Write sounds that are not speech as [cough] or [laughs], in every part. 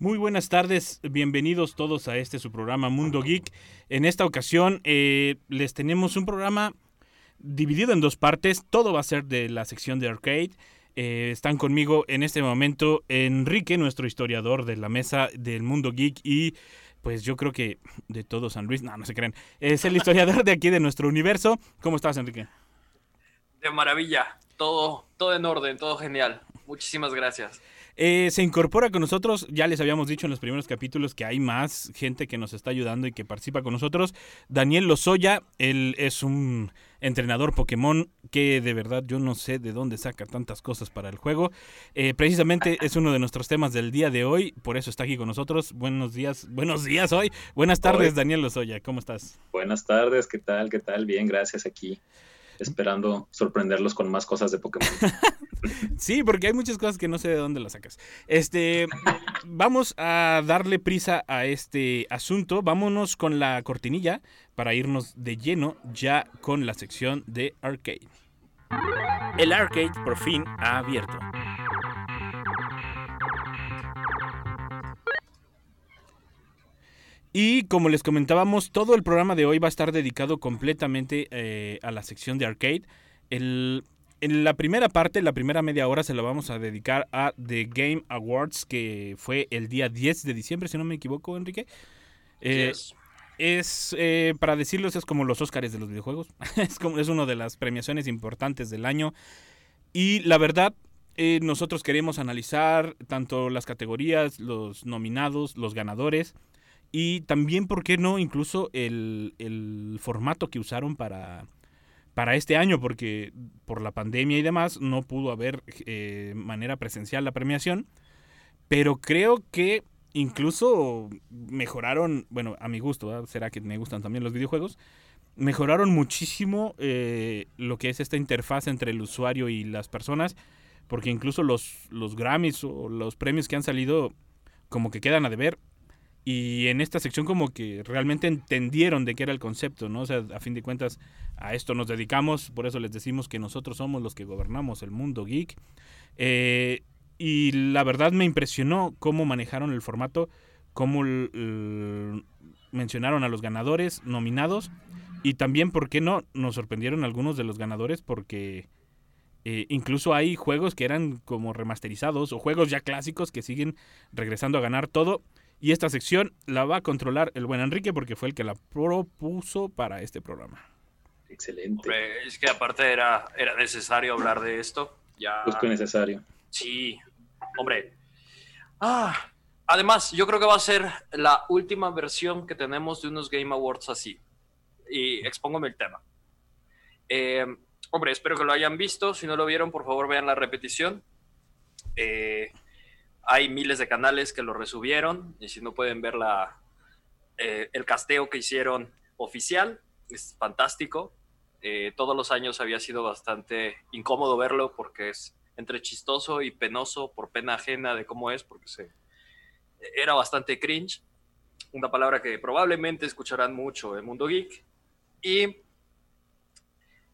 Muy buenas tardes, bienvenidos todos a este su programa Mundo Geek. En esta ocasión eh, les tenemos un programa dividido en dos partes. Todo va a ser de la sección de arcade. Eh, están conmigo en este momento Enrique, nuestro historiador de la mesa del Mundo Geek y pues yo creo que de todo San Luis, no, no se creen. Es el historiador de aquí de nuestro universo. ¿Cómo estás, Enrique? De maravilla, todo, todo en orden, todo genial. Muchísimas gracias. Eh, se incorpora con nosotros, ya les habíamos dicho en los primeros capítulos que hay más gente que nos está ayudando y que participa con nosotros. Daniel Lozoya, él es un entrenador Pokémon que de verdad yo no sé de dónde saca tantas cosas para el juego. Eh, precisamente es uno de nuestros temas del día de hoy, por eso está aquí con nosotros. Buenos días, buenos días hoy. Buenas tardes, Hoy. Daniel Lozoya, ¿cómo estás? Buenas tardes, ¿qué tal? ¿Qué tal? Bien, gracias aquí. Esperando sorprenderlos con más cosas de Pokémon. [laughs] Sí, porque hay muchas cosas que no sé de dónde las sacas. Este, vamos a darle prisa a este asunto. Vámonos con la cortinilla para irnos de lleno ya con la sección de arcade. El arcade por fin ha abierto. Y como les comentábamos, todo el programa de hoy va a estar dedicado completamente eh, a la sección de arcade. El, en la primera parte, la primera media hora, se la vamos a dedicar a The Game Awards, que fue el día 10 de diciembre, si no me equivoco, Enrique. Eh, Yes. Es, eh, para decirlos, es como los Óscares de los videojuegos. [laughs] es, como, es una de las premiaciones importantes del año. Y la verdad, eh, nosotros queremos analizar tanto las categorías, los nominados, los ganadores. Y también, ¿por qué no? Incluso el, el formato que usaron para, para este año, porque por la pandemia y demás no pudo haber eh, manera presencial la premiación. Pero creo que incluso mejoraron, bueno, a mi gusto, será que me gustan también los videojuegos, mejoraron muchísimo eh, lo que es esta interfaz entre el usuario y las personas, porque incluso los, los Grammys o los premios que han salido como que quedan a deber. Y en esta sección como que realmente entendieron de qué era el concepto, ¿no? O sea, a fin de cuentas a esto nos dedicamos, por eso les decimos que nosotros somos los que gobernamos el mundo geek. Eh, y la verdad me impresionó cómo manejaron el formato, cómo mencionaron a los ganadores nominados y también, ¿por qué no? Nos sorprendieron algunos de los ganadores porque eh, incluso hay juegos que eran como remasterizados o juegos ya clásicos que siguen regresando a ganar todo. Y esta sección la va a controlar el buen Enrique porque fue el que la propuso para este programa. Excelente. Hombre, es que aparte era, era necesario hablar de esto. Ya. Justo necesario. Sí, hombre. Ah, además, yo creo que va a ser la última versión que tenemos de unos Game Awards así. Y expóngome el tema. Eh, hombre, espero que lo hayan visto. Si no lo vieron, por favor vean la repetición. Eh, hay miles de canales que lo resubieron. Y si no pueden ver la, eh, el casteo que hicieron oficial, es fantástico. Eh, todos los años había sido bastante incómodo verlo porque es entre chistoso y penoso por pena ajena de cómo es, porque se, era bastante cringe, una palabra que probablemente escucharán mucho en Mundo Geek. Y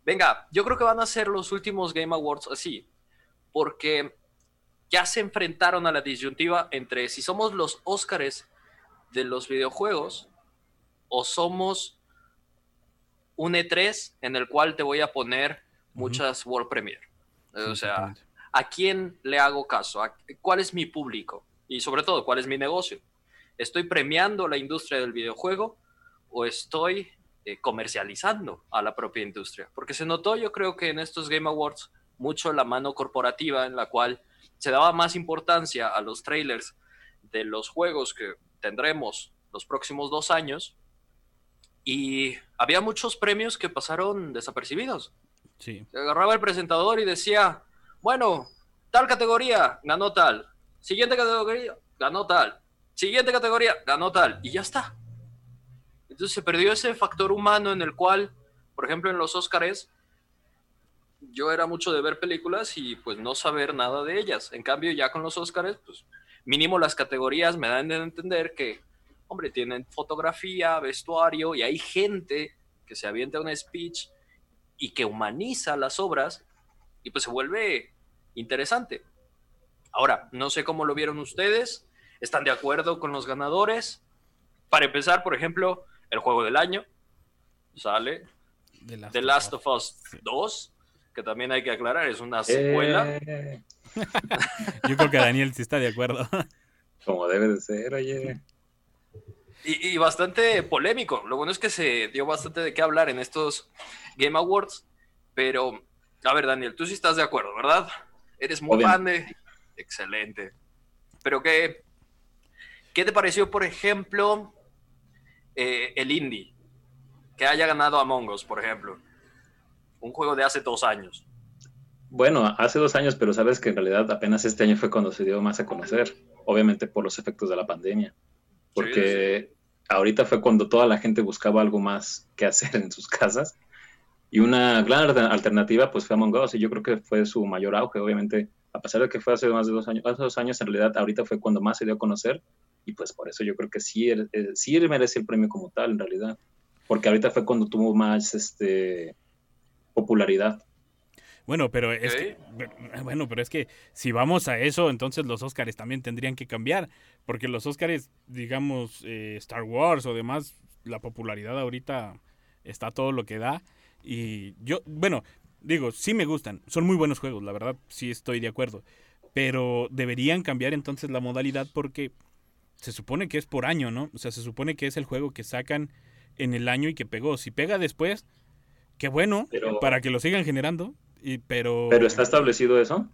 venga, yo creo que van a ser los últimos Game Awards así, porque ya se enfrentaron a la disyuntiva entre si somos los Óscares de los videojuegos o somos un E3 en el cual te voy a poner muchas World Premiere. O sea, ¿a quién le hago caso? ¿A- ¿Cuál es mi público? Y sobre todo, ¿cuál es mi negocio? ¿Estoy premiando la industria del videojuego o estoy eh, comercializando a la propia industria? Porque se notó, yo creo que en estos Game Awards, mucho la mano corporativa en la cual se daba más importancia a los trailers de los juegos que tendremos los próximos dos años y había muchos premios que pasaron desapercibidos. Sí. Se agarraba el presentador y decía, bueno, tal categoría, ganó tal. Siguiente categoría, ganó tal. Siguiente categoría, ganó tal. Y ya está. Entonces se perdió ese factor humano en el cual, por ejemplo, en los Óscares, yo era mucho de ver películas y pues no saber nada de ellas. En cambio, ya con los Óscares, pues mínimo las categorías me dan a entender que, hombre, tienen fotografía, vestuario y hay gente que se avienta un speech y que humaniza las obras y pues se vuelve interesante. Ahora, no sé cómo lo vieron ustedes, ¿están de acuerdo con los ganadores? Para empezar, por ejemplo, el juego del año sale The Last, of Us 2, que también hay que aclarar, es una secuela. Eh, [laughs] Yo creo que Daniel sí está de acuerdo. como debe de ser, oye. Y, y bastante polémico. Lo bueno es que se dio bastante de qué hablar en estos Game Awards. Pero, a ver, Daniel, tú sí estás de acuerdo, ¿verdad? Eres muy fan Obviamente. de. Excelente. Pero, ¿qué, qué te pareció, por ejemplo, eh, el indie? Que haya ganado Among Us, por ejemplo. Un juego de hace dos años. Bueno, hace dos años, pero sabes que en realidad apenas este año fue cuando se dio más a conocer, obviamente por los efectos de la pandemia, porque ahorita fue cuando toda la gente buscaba algo más que hacer en sus casas y una gran alter- alternativa pues fue Among Us y yo creo que fue su mayor auge, obviamente, a pesar de que fue hace más de dos años, hace dos años en realidad ahorita fue cuando más se dio a conocer y pues por eso yo creo que sí, eh, sí merece el premio como tal en realidad, porque ahorita fue cuando tuvo más este popularidad. Bueno, pero es que, bueno, pero es que si vamos a eso, entonces los Óscares también tendrían que cambiar, porque los Óscares, digamos, eh, Star Wars o demás, la popularidad ahorita está todo lo que da y yo, bueno, digo, sí me gustan, son muy buenos juegos, la verdad, sí estoy de acuerdo, pero deberían cambiar entonces la modalidad porque se supone que es por año, ¿no? O sea, se supone que es el juego que sacan en el año y que pegó. Si pega después, qué bueno, Pero- para que lo sigan generando. Y, pero Pero está establecido eso.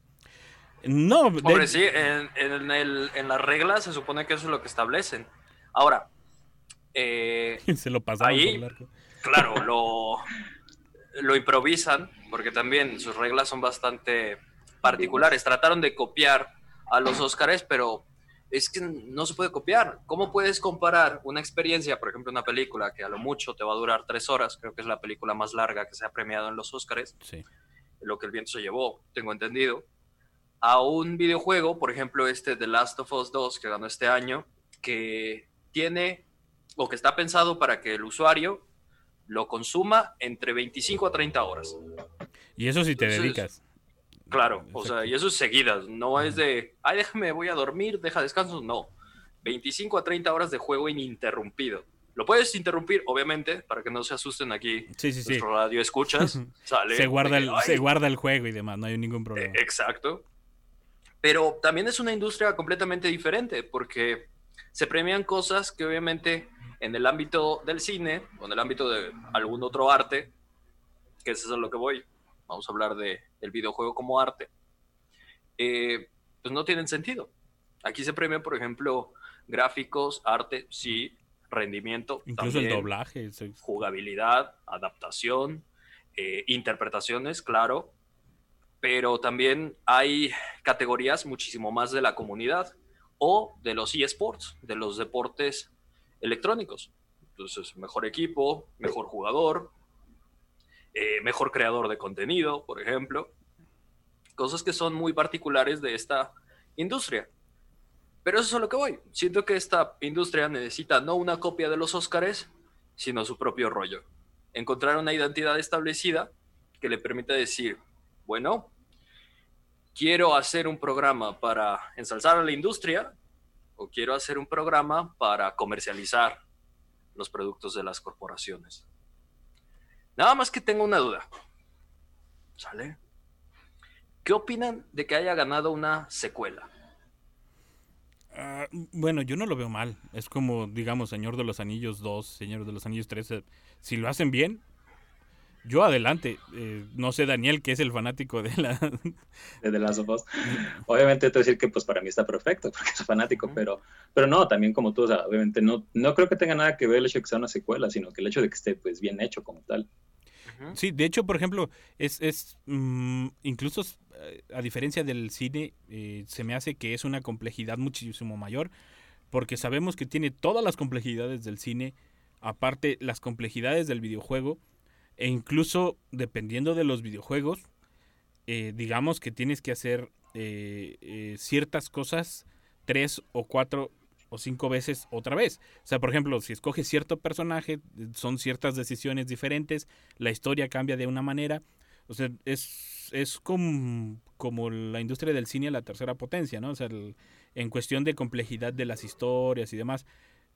no, de- Hombre, sí, en, en el- en las reglas se supone que eso es lo que establecen. Ahora, eh, [laughs] se lo pasaron Ahí- claro, [laughs] lo, lo improvisan, porque también sus reglas son bastante particulares. Trataron de copiar a los Óscares, pero es que no se puede copiar. ¿Cómo puedes comparar una experiencia, por ejemplo, una película que a lo mucho te va a durar tres horas, creo que es la película más larga que se ha premiado en los Óscares, Sí. lo que el viento se llevó, tengo entendido, a un videojuego, por ejemplo, este The Last of Us 2, que ganó este año, que tiene o que está pensado para que el usuario lo consuma entre 25 a 30 horas. Y eso si te Entonces, dedicas. Claro, o sea, y eso es seguidas, no es de, ay, déjame, voy a dormir, deja descanso, no. 25 a 30 horas de juego ininterrumpido. Lo puedes interrumpir, obviamente, para que no se asusten aquí. Sí, sí, sí. Nuestro radio escuchas, [laughs] sale. Se guarda, el, que, "Ay, se guarda el juego y demás, no hay ningún Eh, problema. Exacto. Pero también es una industria completamente diferente porque se premian cosas que obviamente en el ámbito del cine o en el ámbito de algún otro arte, que eso es a lo que voy, vamos a hablar de, del videojuego como arte, eh, pues no tienen sentido. Aquí se premian, por ejemplo, gráficos, arte, sí, rendimiento, Incluso el doblaje. se- jugabilidad, adaptación, eh, interpretaciones, claro, pero también hay categorías muchísimo más de la comunidad o de los eSports, de los deportes electrónicos. Entonces, mejor equipo, mejor jugador, eh, mejor creador de contenido, por ejemplo. Cosas que son muy particulares de esta industria. Pero eso es a lo que voy. Siento que esta industria necesita no una copia de los Óscares, sino su propio rollo. Encontrar una identidad establecida que le permita decir, bueno, quiero hacer un programa para ensalzar a la industria o quiero hacer un programa para comercializar los productos de las corporaciones. Nada más que tengo una duda. ¿Sale? ¿Qué opinan de que haya ganado una secuela? Ah, bueno, yo no lo veo mal. Es como, digamos, Señor de los Anillos 2, Señor de los Anillos 3. eh, Si lo hacen bien, yo adelante. Eh, no sé, Daniel, que es el fanático de la... de The Last of Us. [laughs] Obviamente te voy a decir que pues para mí está perfecto porque soy fanático, pero, pero no, también como tú, o sea, obviamente no, no creo que tenga nada que ver el hecho de que sea una secuela, sino que el hecho de que esté pues bien hecho como tal. Sí, de hecho, por ejemplo, es, es mm, incluso eh, a diferencia del cine, eh, se me hace que es una complejidad muchísimo mayor, porque sabemos que tiene todas las complejidades del cine aparte las complejidades del videojuego e incluso dependiendo de los videojuegos, eh, digamos que tienes que hacer eh, ciertas cosas tres o cuatro o cinco veces otra vez. O sea, por ejemplo, si escoges cierto personaje, son ciertas decisiones diferentes, la historia cambia de una manera. O sea, es, es como, como la industria del cine la tercera potencia, ¿no? O sea, el- en cuestión de complejidad de las historias y demás,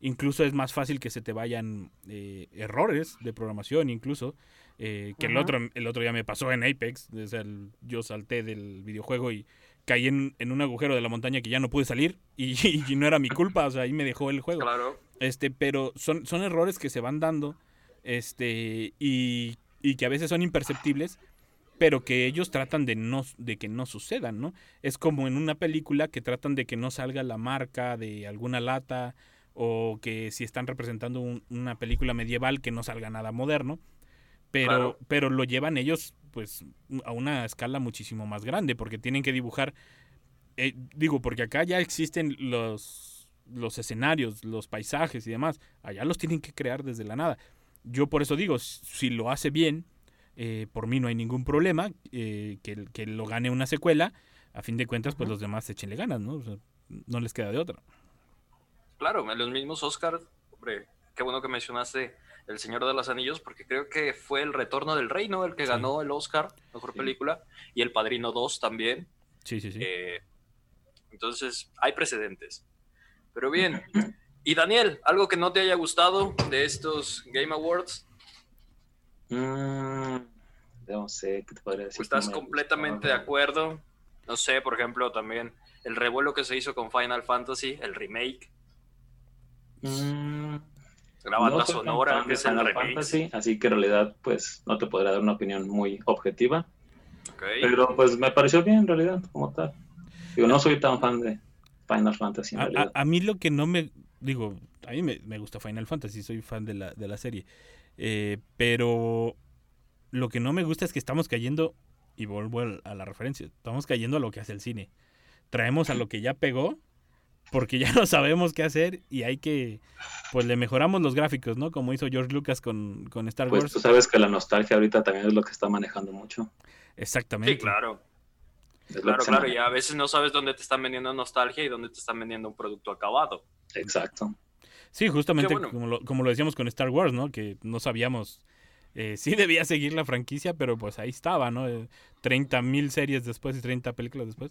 incluso es más fácil que se te vayan eh, errores de programación, incluso, eh, que el otro el otro ya me pasó en Apex, o sea, el- yo salté del videojuego y caí en, en un agujero de la montaña que ya no pude salir y, [laughs] y no era mi culpa, o sea, ahí me dejó el juego. Claro. Este, pero son, son errores que se van dando, este, y, y que a veces son imperceptibles, pero que ellos tratan de no, de que no sucedan, ¿no? Es como en una película que tratan de que no salga la marca de alguna lata, o que si están representando un- una película medieval que no salga nada moderno, pero, Claro. pero lo llevan ellos, pues, a una escala muchísimo más grande, porque tienen que dibujar eh, digo, porque acá ya existen los, los escenarios, los paisajes y demás. Allá los tienen que crear desde la nada. Yo por eso digo, si lo hace bien, eh, por mí no hay ningún problema, eh, que, que lo gane una secuela. A fin de cuentas, pues los demás échenle ganas, ¿no? O sea, no les queda de otra. Claro, en los mismos Oscars, hombre, qué bueno que mencionaste El Señor de los Anillos, porque creo que fue El Retorno del Rey, ¿no? El que Sí. ganó el Oscar, mejor Sí. película, y El Padrino 2 también. Sí, sí, sí. Eh, entonces, hay precedentes. Pero bien, [laughs] y Daniel, ¿algo que no te haya gustado de estos Game Awards? Mm, no sé, ¿qué te podría decir? ¿O estás completamente de acuerdo? No sé, por ejemplo, también el revuelo que se hizo con Final Fantasy, el remake, Mm, la banda no soy tan sonora, fan que de es remake. Fantasy, así que en realidad, pues, no te podrá dar una opinión muy objetiva. Pero, pues, me pareció bien, en realidad, como tal. Digo, no soy tan fan de Final Fantasy, en A, a- realidad. a mí lo que no me. Digo, a mí me, me gusta Final Fantasy, soy fan de la, de la serie. Eh, pero lo que no me gusta es que estamos cayendo, y vuelvo a la referencia, estamos cayendo a lo que hace el cine. Traemos a lo que ya pegó, porque ya [laughs] no sabemos qué hacer y hay que. Pues le mejoramos los gráficos, ¿no? Como hizo George Lucas con, con Star Pues Wars. tú sabes que la nostalgia ahorita también es lo que está manejando mucho. Exactamente. Sí, claro. Es Claro, claro, y a veces no sabes dónde te están vendiendo nostalgia y dónde te están vendiendo un producto acabado. Exacto. Sí, justamente bueno. como, lo, como lo decíamos con Star Wars, ¿no? Que no sabíamos. Eh, [laughs] sí debía seguir la franquicia, pero pues ahí estaba, ¿no? Eh, 30 mil series después y 30 películas después.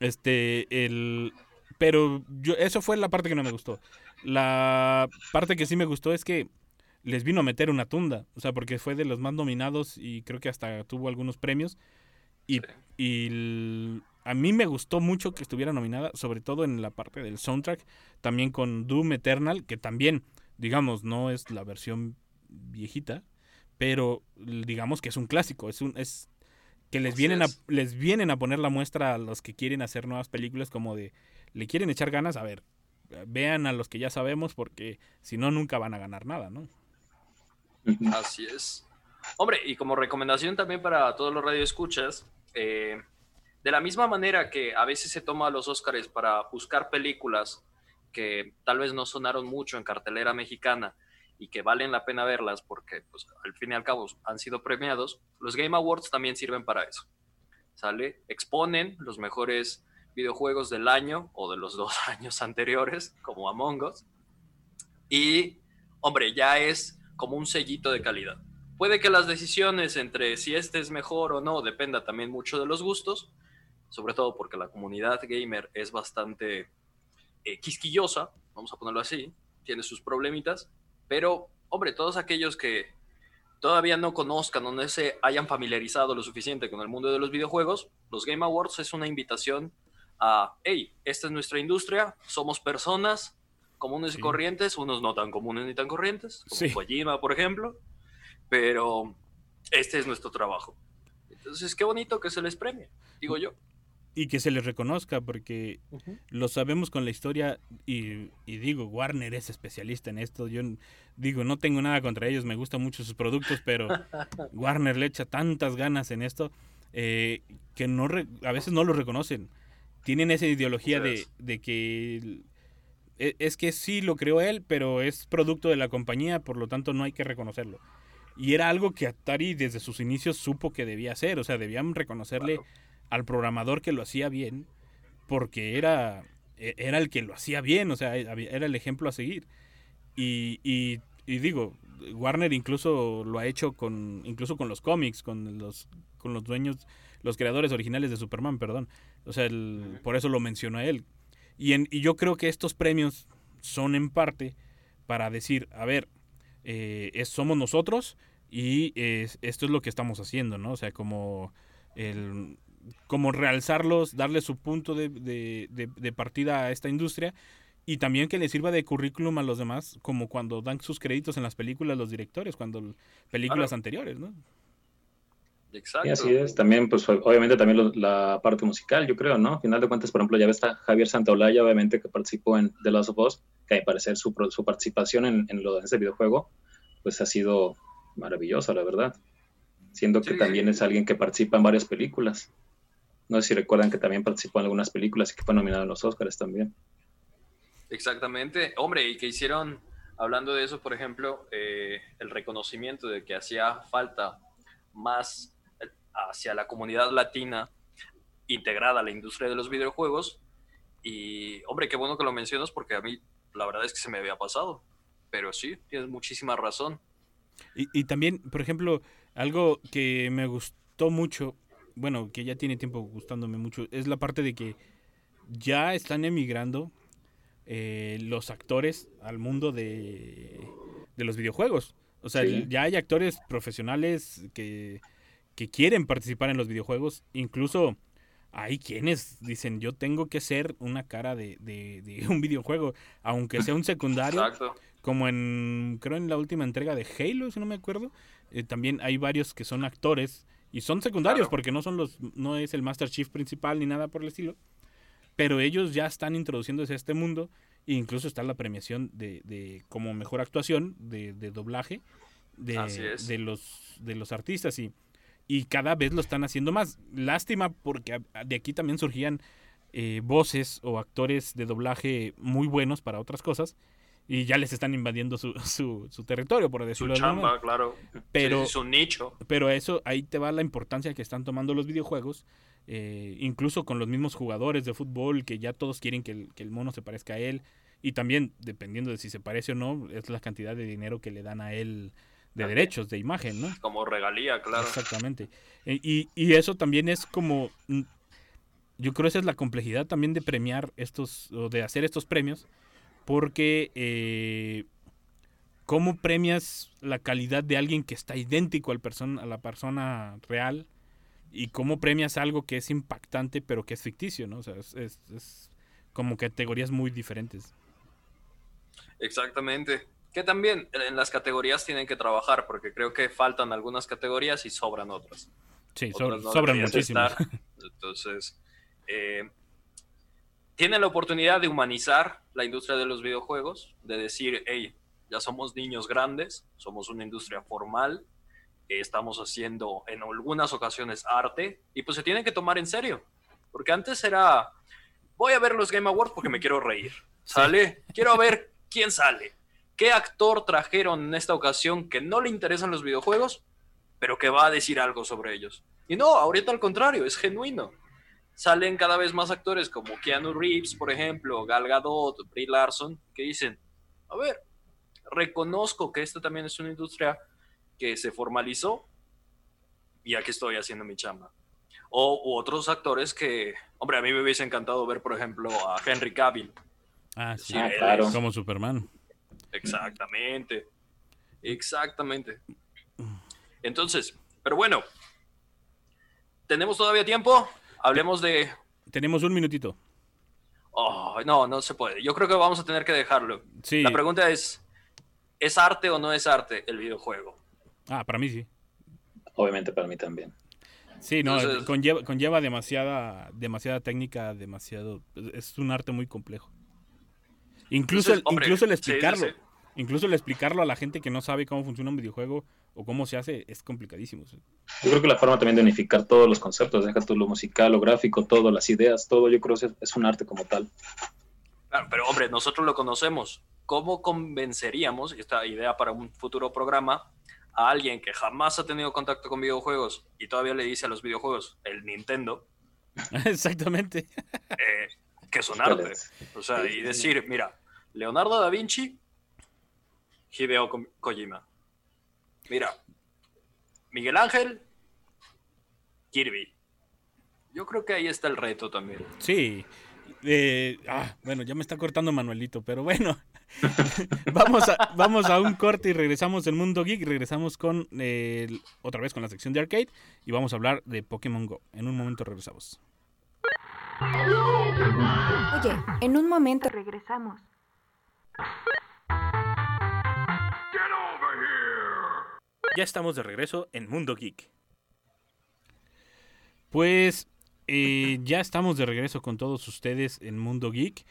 Este, el... Pero yo, eso fue la parte que no me gustó. La parte que sí me gustó es que les vino a meter una tunda. O sea, porque fue de los más nominados y creo que hasta tuvo algunos premios. Y, y el- a mí me gustó mucho que estuviera nominada, sobre todo en la parte del soundtrack, también con Doom Eternal, que también, digamos, no es la versión viejita, pero digamos que es un clásico, es un es que les Así vienen a es. les vienen a poner la muestra a los que quieren hacer nuevas películas como de le quieren echar ganas, a ver, vean a los que ya sabemos porque si no nunca van a ganar nada, ¿no? Así es. Hombre, y como recomendación también para todos los radioescuchas, eh, de la misma manera que a veces se toma los Óscares para buscar películas que tal vez no sonaron mucho en cartelera mexicana y que valen la pena verlas porque pues, al fin y al cabo han sido premiados, los Game Awards también sirven para eso. ¿Sale? Exponen los mejores videojuegos del año o de los [laughs] dos años anteriores, como Among Us. Y, hombre, ya es como un sellito de calidad. Puede que las decisiones entre si este es mejor o no dependa también mucho de los gustos, sobre todo porque la comunidad gamer es bastante eh, quisquillosa, vamos a ponerlo así, tiene sus problemitas, pero, hombre, todos aquellos que todavía no conozcan o no se hayan familiarizado lo suficiente con el mundo de los videojuegos, los Game Awards es una invitación a, hey, esta es nuestra industria, somos personas comunes Sí. y corrientes, unos no tan comunes ni tan corrientes, como Sí. Kojima, por ejemplo, pero este es nuestro trabajo. Entonces, qué bonito que se les premie, digo yo. Y que se les reconozca porque lo sabemos con la historia y, y digo, Warner es especialista en esto. Yo digo, no tengo nada contra ellos, me gustan mucho sus productos, pero [laughs] Warner le echa tantas ganas en esto eh, que no re- a veces no lo reconocen. Tienen esa ideología de, de que e- es que sí lo creó él, pero es producto de la compañía, por lo tanto no hay que reconocerlo. Y era algo que Atari desde sus inicios supo que debía hacer, o sea, debían reconocerle Claro. al programador que lo hacía bien, porque era, e- era el que lo hacía bien, o sea, era el ejemplo a seguir. Y, y- y digo, Warner incluso lo ha hecho con, incluso con los cómics, con los, con los dueños, los creadores originales de Superman, perdón. O sea, el- por eso lo mencionó a él. Y, en- y yo creo que estos premios son en parte para decir, a ver, eh, es- somos nosotros y es- esto es lo que estamos haciendo, ¿no? O sea, como el como realzarlos, darle su punto de, de- de- de partida a esta industria y también que le sirva de currículum a los demás, como cuando dan sus créditos en las películas los directores, cuando películas Claro. anteriores, ¿no? Exacto. Y así es. También, pues obviamente también lo- la parte musical, yo creo, ¿no? Al final de cuentas, por ejemplo, ya ves está Javier Santaolalla, obviamente, que participó en The Last of Us, que a mi parecer su, su participación en, en, lo, en ese videojuego, pues ha sido maravillosa, la verdad. Siendo que Sí. también es alguien que participa en varias películas. No sé si recuerdan que también participó en algunas películas y que fue nominado en los Oscars también. Exactamente. Hombre, y que hicieron, hablando de eso, por ejemplo, eh, el reconocimiento de que hacía falta más hacia la comunidad latina integrada a la industria de los videojuegos. Y, hombre, qué bueno que lo mencionas porque a mí la verdad es que se me había pasado. Pero sí, tienes muchísima razón. Y, y también, por ejemplo, algo que me gustó mucho, bueno, que ya tiene tiempo gustándome mucho, es la parte de que ya están emigrando eh, los actores al mundo de, de los videojuegos. O sea, Sí. ya hay actores profesionales que, que quieren participar en los videojuegos. Incluso hay quienes dicen, yo tengo que ser una cara de, de- de [laughs] un videojuego, aunque sea un secundario Exacto. como en creo en la última entrega de Halo, si no me acuerdo, eh, también hay varios que son actores y son secundarios Claro. porque no son los no es el Master Chief principal ni nada por el estilo, pero ellos ya están introduciéndose a este mundo e incluso está la premiación de, de como mejor actuación de, doblaje de, Así es. de los de los artistas y y cada vez lo están haciendo más. Lástima porque de aquí también surgían eh, voces o actores de doblaje muy buenos para otras cosas y ya les están invadiendo su, [laughs] su, su territorio, por Su decirlo de manera. chamba, claro. Pero- Sí, su nicho. Pero eso, ahí te va la importancia que están tomando los videojuegos, eh, incluso con los mismos jugadores de fútbol, que ya todos quieren que el, que el mono se parezca a él, y también, dependiendo de si se parece o no, es la cantidad de dinero que le dan a él de derechos, de imagen, ¿no? Como regalía, claro. Exactamente. E- Y, y eso también es como, mm, yo creo esa es la complejidad también de premiar estos, o de hacer estos premios, porque eh, ¿cómo premias la calidad de alguien que está idéntico al person- a la persona real? Y cómo premias algo que es impactante pero que es ficticio, ¿no? O sea, es, es- es como categorías muy diferentes. Exactamente. Que también en las categorías tienen que trabajar, porque creo que faltan algunas categorías y sobran otras. Sí, Otras sobran, no sobran deberían muchísimos. estar. Entonces, eh, tienen la oportunidad de humanizar la industria de los videojuegos, de decir, hey, ya somos niños grandes, somos una industria formal, eh, estamos haciendo en algunas ocasiones arte, y pues se tienen que tomar en serio. Porque antes era, voy a ver los Game Awards porque me quiero reír. ¿Sale? Quiero ver quién sale. ¿Qué actor trajeron en esta ocasión que no le interesan los videojuegos, pero que va a decir algo sobre ellos? Y no, ahorita al contrario, es genuino. Salen cada vez más actores como Keanu Reeves, por ejemplo, Gal Gadot, Brie Larson, que dicen, a ver, reconozco que esta también es una industria que se formalizó y aquí estoy haciendo mi chamba. O u otros actores que, hombre, a mí me hubiese encantado ver, por ejemplo, a Henry Cavill. Ah, sí. Ah, claro. Como Superman. Exactamente. Exactamente. Entonces, pero bueno, ¿tenemos todavía tiempo? Hablemos de... Tenemos un minutito. Oh, no, no se puede. Yo creo que vamos a tener que dejarlo. Sí. La pregunta es, ¿es arte o no es arte el videojuego? Ah, para mí sí. Obviamente para mí también. Sí, no, Entonces- conlleva, conlleva demasiada, demasiada técnica, demasiado, es un arte muy complejo. Incluso, Entonces, el, hombre, incluso el sí, explicarlo, sí. incluso el explicarlo a la gente que no sabe cómo funciona un videojuego o cómo se hace es complicadísimo. sí. Yo creo que la forma también de unificar todos los conceptos, deja tú lo musical, lo gráfico, todo, las ideas, todo, yo creo que es, es un arte como tal. Claro, pero hombre, nosotros lo conocemos. ¿Cómo convenceríamos, y esta idea para un futuro programa, a alguien que jamás ha tenido contacto con videojuegos y todavía le dice a los videojuegos el Nintendo, [laughs] Exactamente. eh, que es un arte? O sea, y decir, mira, Leonardo da Vinci, Hideo Ko- Kojima. Mira, Miguel Ángel, Kirby. Yo creo que ahí está el reto también. Sí. Eh, ah, bueno, ya me está cortando Manuelito, pero bueno. [laughs] vamos, a, vamos a un corte y regresamos en Mundo Geek. Regresamos con eh, el- otra vez con la sección de arcade y vamos a hablar de Pokémon Go. En un momento regresamos. Oye, en un momento regresamos. Ya estamos de regreso en Mundo Geek. Pues eh, ya estamos de regreso con todos ustedes en Mundo Geek.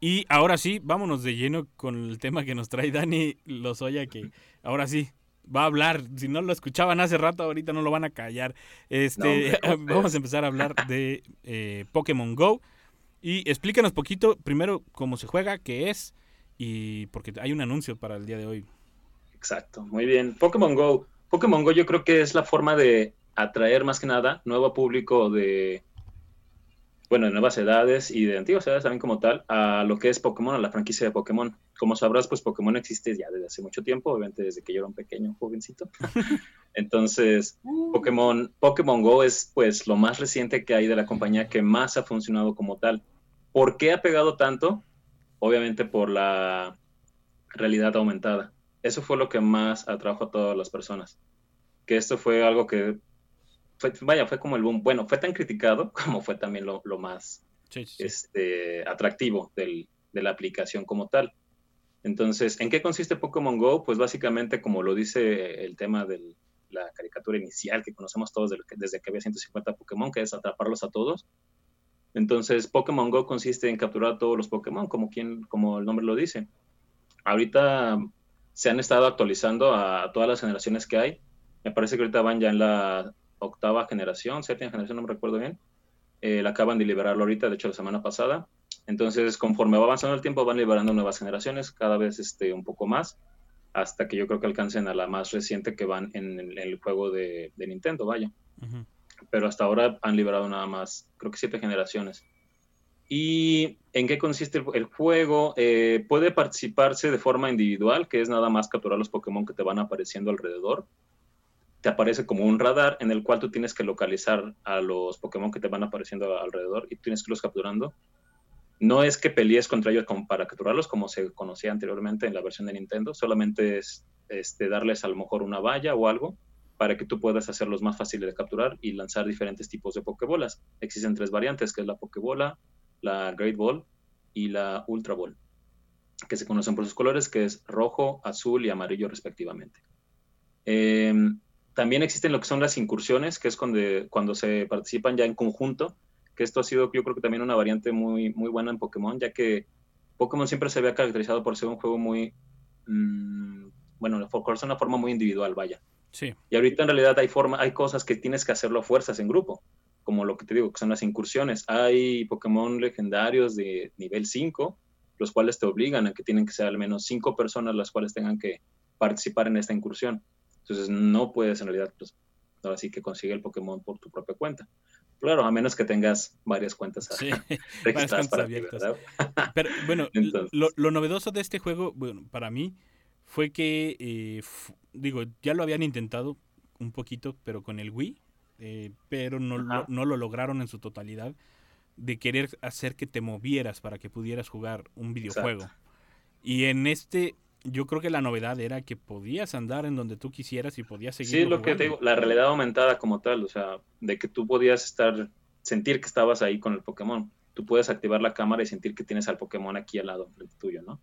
Y ahora sí, vámonos de lleno con el tema que nos trae Dani Lozoya, que ahora sí va a hablar. Si no lo escuchaban hace rato, ahorita no lo van a callar. Este, No, hombre, ¿cómo [laughs] vamos a empezar a hablar de eh, Pokémon Go. Y explícanos poquito, primero, cómo se juega, qué es, y porque hay un anuncio para el día de hoy. Exacto, muy bien. Pokémon Go. Pokémon Go yo creo que es la forma de atraer más que nada nuevo público de, bueno, de nuevas edades y de antiguas edades también como tal, a lo que es Pokémon, a la franquicia de Pokémon. Como sabrás, pues Pokémon existe ya desde hace mucho tiempo, obviamente desde que yo era un pequeño jovencito. [laughs] Entonces, Pokémon, Pokémon Go es pues lo más reciente que hay de la compañía que más ha funcionado como tal. ¿Por qué ha pegado tanto? Obviamente por la realidad aumentada. Eso fue lo que más atrajo a todas las personas. Que esto fue algo que, fue- vaya, fue como el boom. Bueno, fue tan criticado [laughs] como fue también lo, lo más Sí, sí, este, atractivo del- de la aplicación como tal. Entonces, ¿en qué consiste Pokémon Go? Pues básicamente, como lo dice el tema de la caricatura inicial que conocemos todos desde que había 150 Pokémon, que es atraparlos a todos. Entonces, Pokémon Go consiste en capturar todos los Pokémon, como, quien, como el nombre lo dice. Ahorita se han estado actualizando a todas las generaciones que hay. Me parece que ahorita van ya en la octava generación, séptima generación, no me recuerdo bien. Eh, la acaban de liberarlo ahorita, de hecho, la semana pasada. Entonces, conforme va avanzando el tiempo, van liberando nuevas generaciones, cada vez este, un poco más, hasta que yo creo que alcancen a la más reciente que van en, el- juego de, Nintendo, vaya. Ujú. Pero hasta ahora han liberado nada más, creo que siete generaciones. ¿Y en qué consiste el, juego? Eh, puede participarse de forma individual, que es nada más capturar los Pokémon que te van apareciendo alrededor. Te aparece como un radar en el cual tú tienes que localizar a los Pokémon que te van apareciendo alrededor y tienes que irlos capturando. No es que pelees contra ellos para capturarlos, como se conocía anteriormente en la versión de Nintendo, solamente es este, darles a lo mejor una valla o algo para que tú puedas hacerlos más fáciles de capturar y lanzar diferentes tipos de Pokébolas. Existen tres variantes, que es la Pokébola, la Great Ball y la Ultra Ball, que se conocen por sus colores, que es rojo, azul y amarillo respectivamente. Eh, también existen lo que son las incursiones, que es cuando, cuando se participan ya en conjunto, que esto ha sido yo creo que también una variante muy, muy buena en Pokémon, ya que Pokémon siempre se había caracterizado por ser un juego muy, mmm, bueno, por ser una forma muy individual, vaya. Sí. Y ahorita en realidad hay, forma, hay cosas que tienes que hacerlo a fuerzas en grupo, como lo que te digo, que son las incursiones. Hay Pokémon legendarios de nivel 5, los cuales te obligan a que tienen que ser al menos 5 personas las cuales tengan que participar en esta incursión. Entonces no puedes en realidad, pues, ahora sí que consigue el Pokémon por tu propia cuenta. Claro, a menos que tengas varias cuentas Sí, [laughs] registradas cuentas para ti, abiertas. ¿verdad? Pero bueno, [laughs] Entonces. lo, lo novedoso de este juego, bueno, para mí, fue que, eh, digo, ya lo habían intentado un poquito, pero con el Wii, eh, pero no, lo, no lo lograron en su totalidad, de querer hacer que te movieras para que pudieras jugar un videojuego. Y en este, yo creo que la novedad era que podías andar en donde tú quisieras y podías seguir. Sí, lo que te digo, la realidad aumentada como tal, o sea, de que tú podías estar, sentir que estabas ahí con el Pokémon. Tú puedes activar la cámara y sentir que tienes al Pokémon aquí al lado frente tuyo, ¿no?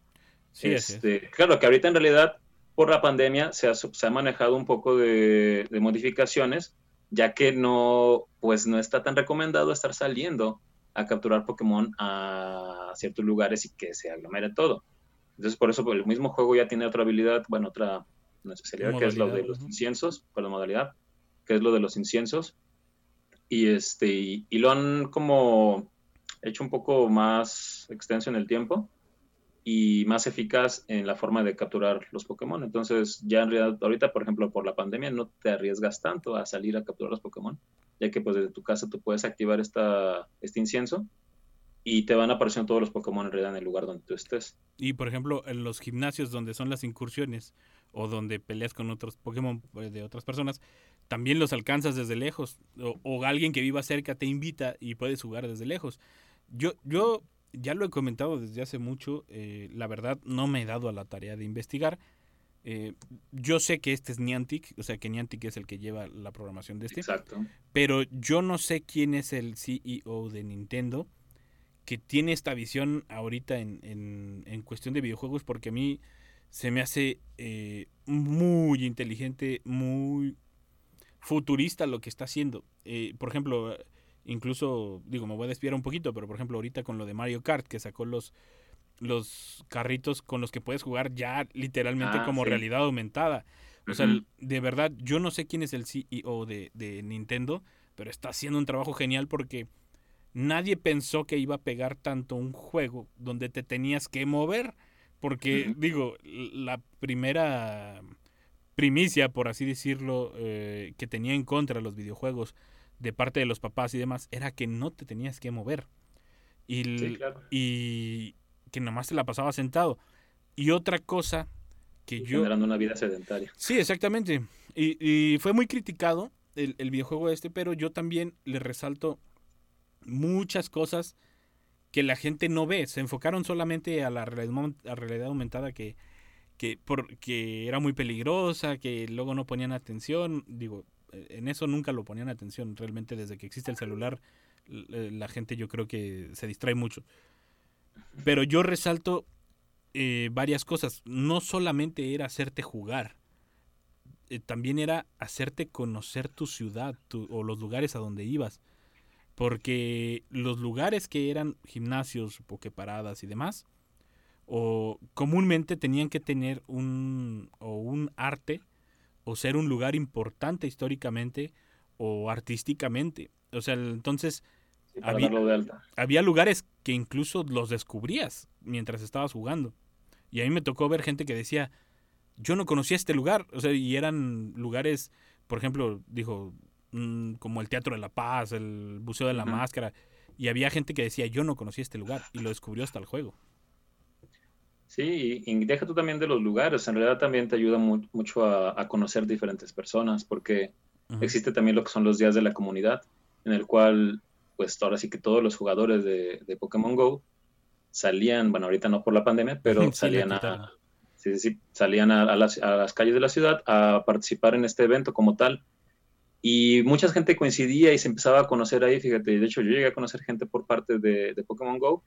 Sí. Este, claro que ahorita en realidad, por la pandemia, se ha, se ha manejado un poco de, de modificaciones, ya que no, pues no está tan recomendado estar saliendo a capturar Pokémon a ciertos lugares y que se aglomere todo. Entonces, por eso pues, el mismo juego ya tiene otra habilidad, bueno, otra una especialidad, que es lo de Modalidad, los ujú. inciensos, por la modalidad, que es lo de los inciensos. Y, este, y, y lo han como hecho un poco más extenso en el tiempo, y más eficaz en la forma de capturar los Pokémon. Entonces, ya en realidad, ahorita, por ejemplo, por la pandemia, no te arriesgas tanto a salir a capturar los Pokémon, ya que pues desde tu casa tú puedes activar esta, este incienso y te van apareciendo todos los Pokémon en realidad en el lugar donde tú estés. Y por ejemplo, en los gimnasios donde son las incursiones o donde peleas con otros Pokémon eh, de otras personas, también los alcanzas desde lejos. O, o alguien que viva cerca te invita y puedes jugar desde lejos. Yo, yo ya lo he comentado desde hace mucho, eh, la verdad no me he dado a la tarea de investigar. Eh, yo sé que este es Niantic, o sea que Niantic es el que lleva la programación de este. Exacto. Pero yo no sé quién es el CEO de Nintendo que tiene esta visión ahorita en, en, en cuestión de videojuegos porque a mí se me hace eh, muy inteligente, muy futurista lo que está haciendo. Eh, por ejemplo, incluso, digo, me voy a desviar un poquito, pero por ejemplo ahorita con lo de Mario Kart, que sacó los, los carritos con los que puedes jugar ya literalmente Ah, como sí. realidad aumentada. O sea, de verdad, yo no sé quién es el CEO de, de Nintendo, pero está haciendo un trabajo genial porque nadie pensó que iba a pegar tanto un juego donde te tenías que mover. Porque, digo, la primera primicia, por así decirlo, eh, que tenía en contra los videojuegos de parte de los papás y demás, era que no te tenías que mover. Y, Sí, claro. y que nomás te la pasaba sentado. Y otra cosa que yo... Generando una vida sedentaria. Sí, exactamente. Y, y fue muy criticado el, el videojuego este, pero yo también le resalto muchas cosas que la gente no ve. Se enfocaron solamente a la realidad, a realidad aumentada que, que, por- que era muy peligrosa, que luego no ponían atención. Digo, en eso nunca lo ponían atención. Realmente desde que existe el celular, l- la gente yo creo que se distrae mucho. Pero yo resalto eh, varias cosas. No solamente era hacerte jugar, eh, también era hacerte conocer tu ciudad tu- o los lugares a donde ibas. Porque los lugares que eran gimnasios, pokeparadas y demás, o comúnmente tenían que tener un, o un arte o ser un lugar importante históricamente o artísticamente. O sea, entonces Sí, Había- había lugares que incluso los descubrías mientras estabas jugando. Y a mí me tocó ver gente que decía, yo no conocía este lugar. O sea, y eran lugares, por ejemplo, dijo, mm, como el Teatro de la Paz, el Museo de la. Máscara. Y había gente que decía, yo no conocía este lugar. Y lo descubrió hasta el juego. Sí, y, deja tú también de los lugares. En realidad también te ayuda mu- mucho a, a conocer diferentes personas, porque Ujú. existe también lo que son los días de la comunidad, en el cual, pues ahora sí que todos los jugadores de, de Pokémon Go salían, bueno, ahorita no por la pandemia, pero [laughs] Sí, salían a, sí, sí, salían a, a las, a las calles de la ciudad a participar en este evento como tal. Y mucha gente coincidía y se empezaba a conocer ahí, fíjate, de hecho yo llegué a conocer gente por parte de, de Pokémon Go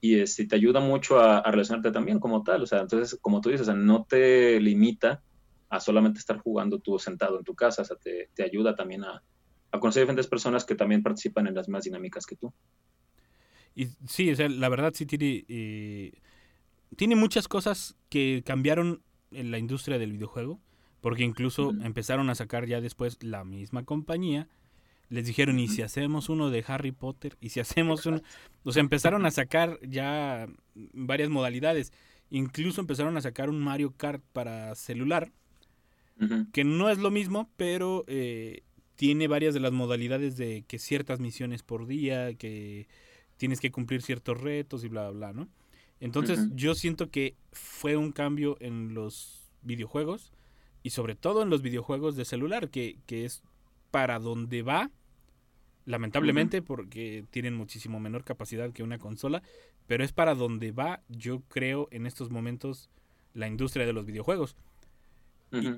y este, te ayuda mucho a, a relacionarte también como tal, o sea, entonces, como tú dices, o sea, no te limita a solamente estar jugando tú sentado en tu casa, o sea, te, te ayuda también a, a conocer diferentes personas que también participan en las mismas dinámicas que tú. Y sí, o sea, la verdad sí tiene, eh, tiene muchas cosas que cambiaron en la industria del videojuego, porque incluso empezaron a sacar ya después la misma compañía. Les dijeron, ¿y si hacemos uno de Harry Potter? ¿Y si hacemos uno? O sea, empezaron a sacar ya varias modalidades. Incluso empezaron a sacar un Mario Kart para celular, que no es lo mismo, pero eh, tiene varias de las modalidades de que ciertas misiones por día, que tienes que cumplir ciertos retos y bla, bla, bla, ¿no? Entonces yo siento que fue un cambio en los videojuegos y sobre todo en los videojuegos de celular, que, que es para donde va, lamentablemente, porque tienen muchísimo menor capacidad que una consola, pero es para donde va, yo creo, en estos momentos la industria de los videojuegos.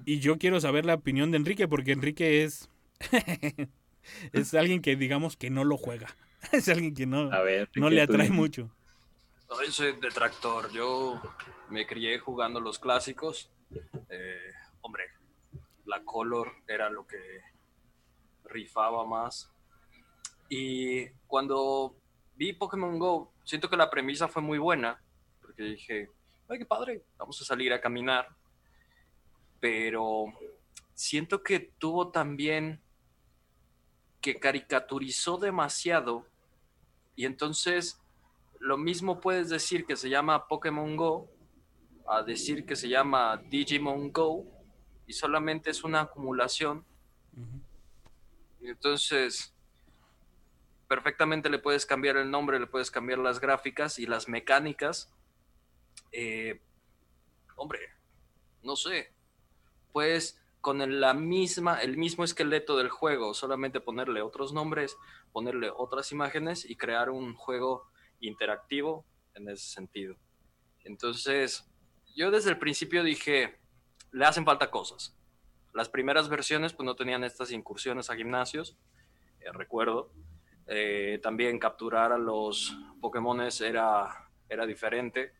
Y- yo quiero saber la opinión de Enrique, porque Enrique es. [laughs] es alguien que digamos que no lo juega. [laughs] Es alguien que no, A ver, no ¿qué le atrae mucho. No, yo soy detractor. Yo me crié jugando los clásicos. Eh, hombre, la color era lo que rifaba más. Y cuando vi Pokémon Go, siento que la premisa fue muy buena. Porque dije, ay, qué padre, vamos a salir a caminar. Pero siento que tuvo también que caricaturizó demasiado y entonces lo mismo puedes decir que se llama Pokémon Go a decir que se llama Digimon Go y solamente es una acumulación. Entonces, perfectamente le puedes cambiar el nombre, le puedes cambiar las gráficas y las mecánicas. Eh, hombre, no sé, pues con el, la misma, el mismo esqueleto del juego, solamente ponerle otros nombres, ponerle otras imágenes y crear un juego interactivo en ese sentido. Entonces, yo desde el principio dije, le hacen falta cosas. Las primeras versiones pues no tenían estas incursiones a gimnasios, eh, recuerdo. Eh, también capturar a los Pokémones era, era diferente.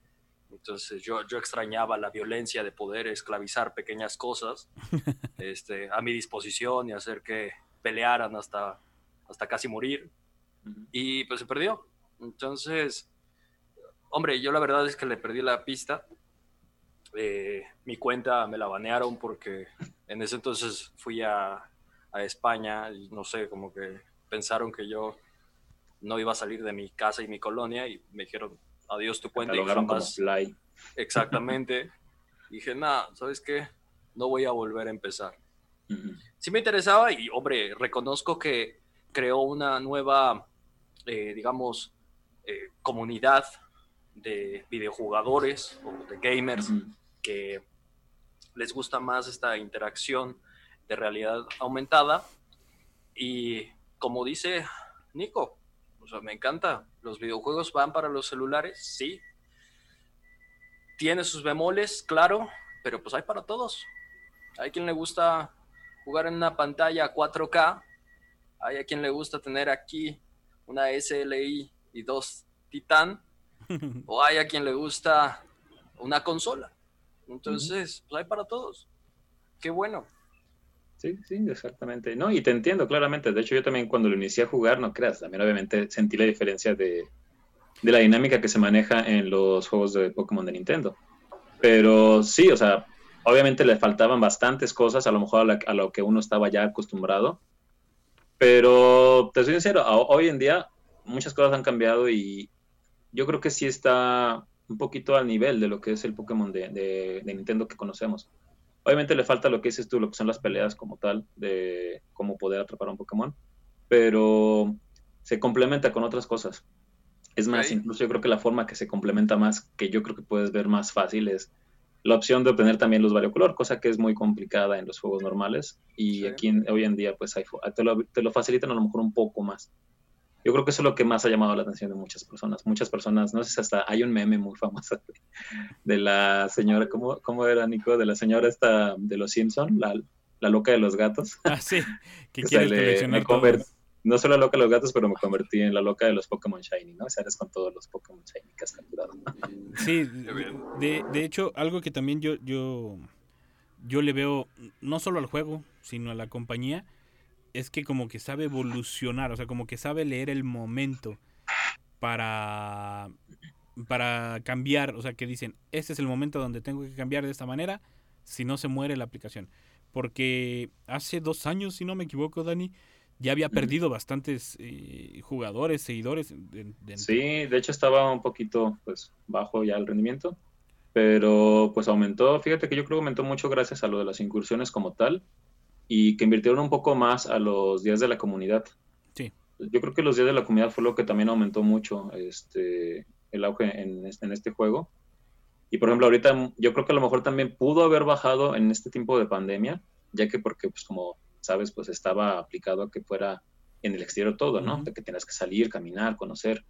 Entonces yo, yo extrañaba la violencia de poder esclavizar pequeñas cosas [laughs] este, a mi disposición y hacer que pelearan hasta, hasta casi morir. Y pues se perdió. Entonces, hombre, yo la verdad es que le perdí la pista. Eh, mi cuenta me la banearon porque en ese entonces fui a, a España y no sé, como que pensaron que yo no iba a salir de mi casa y mi colonia y me dijeron adiós tu cuenta. Y jamás... como Exactamente. [laughs] dije, nada, ¿sabes qué? No voy a volver a empezar. Sí me interesaba y, hombre, reconozco que creó una nueva, eh, digamos, eh, comunidad de videojugadores o de gamers que les gusta más esta interacción de realidad aumentada. Y como dice Nico, o sea, me encanta. Los videojuegos van para los celulares, sí. Tiene sus bemoles, claro, pero pues hay para todos. Hay quien le gusta jugar en una pantalla 4K, hay a quien le gusta tener aquí una SLI y dos Titan, [laughs] o hay a quien le gusta una consola. Entonces, pues hay para todos. Qué bueno. Sí, sí, exactamente. No, y te entiendo claramente. De hecho, yo también cuando lo inicié a jugar, no creas, también obviamente sentí la diferencia de, de la dinámica que se maneja en los juegos de Pokémon de Nintendo. Pero sí, o sea, obviamente le faltaban bastantes cosas, a lo mejor a, lo que uno estaba ya acostumbrado. Pero te soy sincero, hoy en día muchas cosas han cambiado y yo creo que sí está un poquito al nivel de lo que es el Pokémon de, Nintendo que conocemos. Obviamente le falta lo que dices tú, lo que son las peleas como tal, de cómo poder atrapar a un Pokémon, pero se complementa con otras cosas. Es más, incluso yo creo que la forma que se complementa más, que yo creo que puedes ver más fácil, es la opción de obtener también los variocolor, cosa que es muy complicada en los juegos normales. Y aquí hoy en día, pues te, lo, te lo facilitan a lo mejor un poco más. Yo creo que eso es lo que más ha llamado la atención de muchas personas. Muchas personas, no sé si hasta hay un meme muy famoso [laughs] de la señora, ¿cómo, cómo era Nico? De la señora esta de los Simpson, la, la loca de los gatos. Ah, sí, [laughs] que, quiere coleccionar No solo la loca de los gatos, pero me convertí en la loca de los Pokémon Shiny, ¿no? O sea, eres con todos los Pokémon Shiny que has capturado. Sí, [laughs] de, de hecho, algo que también yo, yo, yo le veo, no solo al juego, sino a la compañía, es que como que sabe evolucionar, o sea, como que sabe leer el momento para para cambiar, o sea, que dicen, este es el momento donde tengo que cambiar de esta manera, si no se muere la aplicación. Porque hace dos años, si no me equivoco, Dani, ya había perdido bastantes eh, jugadores, seguidores. Sí, de hecho estaba un poquito pues bajo ya el rendimiento, pero pues aumentó, fíjate que yo creo que aumentó mucho gracias a lo de las incursiones como tal y que invirtieron un poco más a los días de la comunidad. Sí. Yo creo que los días de la comunidad fue lo que también aumentó mucho este, el auge en este, en este juego. Y por ejemplo, ahorita yo creo que a lo mejor también pudo haber bajado en este tiempo de pandemia, ya que porque, pues como sabes, pues estaba aplicado a que fuera en el exterior todo, ¿no? De que tenías que salir, caminar, conocer.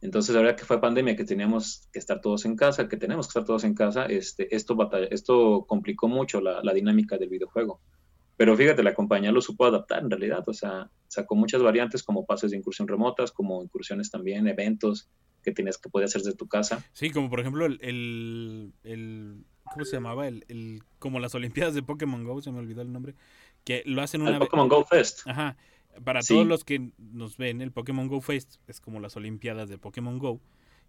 Entonces, ahora que fue pandemia, que teníamos que estar todos en casa, que tenemos que estar todos en casa, este, esto, batalla, esto complicó mucho la, la dinámica del videojuego. Pero fíjate, la compañía lo supo adaptar en realidad, o sea, sacó muchas variantes como pases de incursión remotas, como incursiones también, eventos que tienes que poder hacer desde tu casa. Sí, como por ejemplo el, el, ¿cómo se llamaba? El, el, como las Olimpiadas de Pokémon Go, se me olvidó el nombre, que lo hacen una vez. Pokémon Go Fest. Ajá. Para todos los que nos ven, el Pokémon Go Fest es como las Olimpiadas de Pokémon Go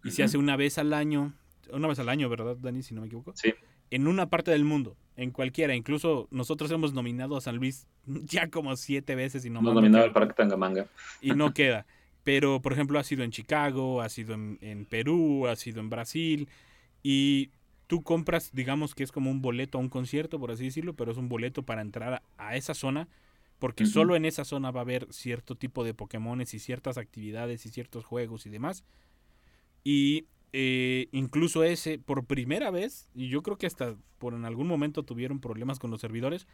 y se hace una vez al año, una vez al año, ¿verdad, Dani? Si no me equivoco. Sí en una parte del mundo, en cualquiera. Incluso nosotros hemos nominado a San Luis [laughs] ya como siete veces y no Hemos nominado al Parque Tangamanga. Y no [laughs] queda. Pero, por ejemplo, ha sido en Chicago, ha sido en, en Perú, ha sido en Brasil. Y tú compras, digamos que es como un boleto a un concierto, por así decirlo, pero es un boleto para entrar a, a esa zona. Porque solo en esa zona va a haber cierto tipo de Pokémones y ciertas actividades y ciertos juegos y demás. Y eh, incluso ese, por primera vez, y yo creo que hasta por en algún momento tuvieron problemas con los servidores,